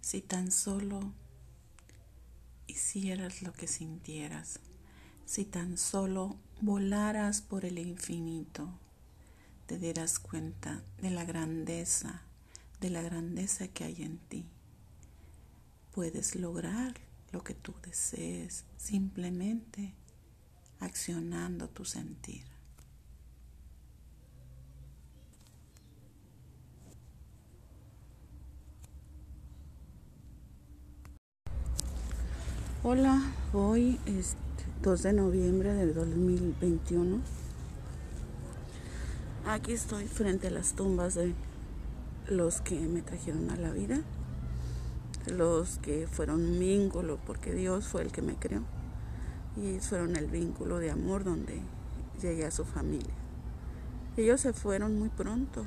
Si tan solo hicieras lo que sintieras, si tan solo volaras por el infinito, te darás cuenta de la grandeza, de la grandeza que hay en ti. Puedes lograr lo que tú desees simplemente accionando tu sentir. Hola, hoy es 2 de noviembre del 2021. Aquí estoy frente a las tumbas de los que me trajeron a la vida, los que fueron vínculo, porque Dios fue el que me creó, y fueron el vínculo de amor donde llegué a su familia. Ellos se fueron muy pronto,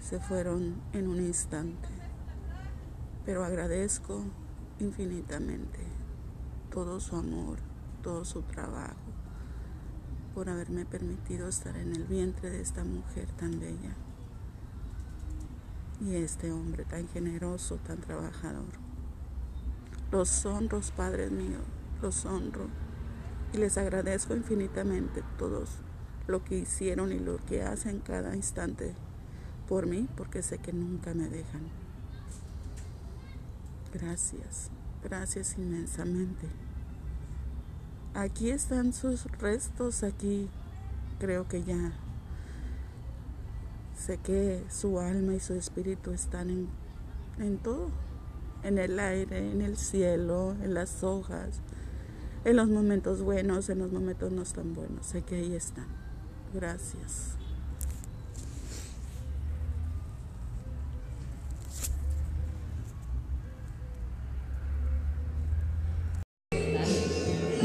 se fueron en un instante, pero agradezco infinitamente todo su amor, todo su trabajo, por haberme permitido estar en el vientre de esta mujer tan bella y este hombre tan generoso, tan trabajador. Los honro, padres míos, los honro y les agradezco infinitamente todos lo que hicieron y lo que hacen cada instante por mí, porque sé que nunca me dejan. Gracias, gracias inmensamente. Aquí están sus restos, aquí creo que ya sé que su alma y su espíritu están en, en todo, en el aire, en el cielo, en las hojas, en los momentos buenos, en los momentos no tan buenos. Sé que ahí están. Gracias.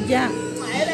Ya.